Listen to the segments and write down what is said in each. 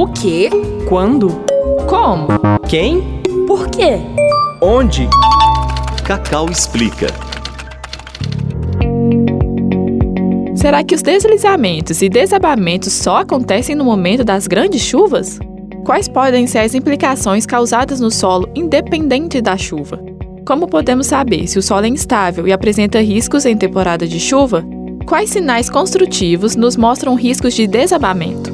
O quê? Quando? Como? Quem? Por quê? Onde? Cacau explica. Será que os deslizamentos e desabamentos só acontecem no momento das grandes chuvas? Quais podem ser as implicações causadas no solo independente da chuva? Como podemos saber se o solo é instável e apresenta riscos em temporada de chuva? Quais sinais construtivos nos mostram riscos de desabamento?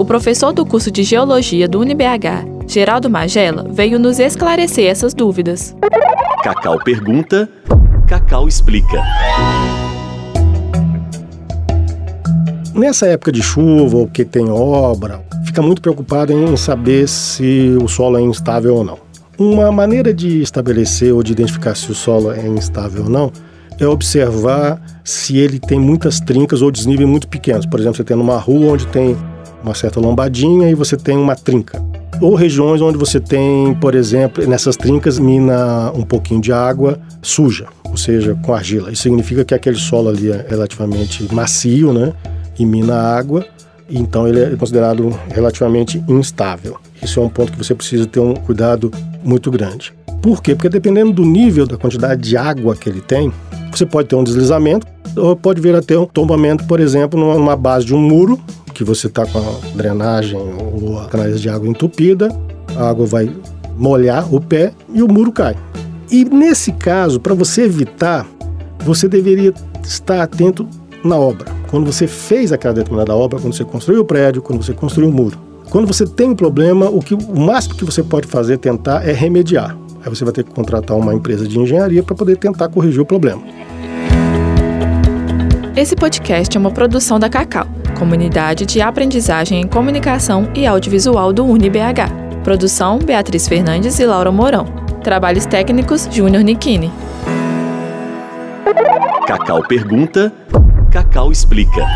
O professor do curso de Geologia do UniBH, Geraldo Magela, veio nos esclarecer essas dúvidas. Cacau pergunta, Cacau explica. Nessa época de chuva ou que tem obra, fica muito preocupado em saber se o solo é instável ou não. Uma maneira de estabelecer ou de identificar se o solo é instável ou não é observar se ele tem muitas trincas ou desníveis muito pequenos. Por exemplo, você tem numa rua onde tem uma certa lombadinha e você tem uma trinca. Ou regiões onde você tem, por exemplo, nessas trincas mina um pouquinho de água suja, ou seja, com argila. Isso significa que aquele solo ali é relativamente macio, né? E mina água então ele é considerado relativamente instável. Isso é um ponto que você precisa ter um cuidado muito grande. Por quê? Porque dependendo do nível da quantidade de água que ele tem, você pode ter um deslizamento ou pode vir a ter um tombamento, por exemplo, numa base de um muro, que você está com a drenagem ou a canalização de água entupida, a água vai molhar o pé e o muro cai. E nesse caso, para você evitar, você deveria estar atento na obra. Quando você fez aquela determinada obra, quando você construiu o prédio, quando você construiu o muro. Quando você tem um problema, o, que, o máximo que você pode fazer, tentar, é remediar. Aí você vai ter que contratar uma empresa de engenharia para poder tentar corrigir o problema. Esse podcast é uma produção da Cacau, Comunidade de Aprendizagem em Comunicação e Audiovisual do UniBH. Produção Beatriz Fernandes e Laura Mourão. Trabalhos técnicos Júnior Nikini. Cacau pergunta, Cacau explica.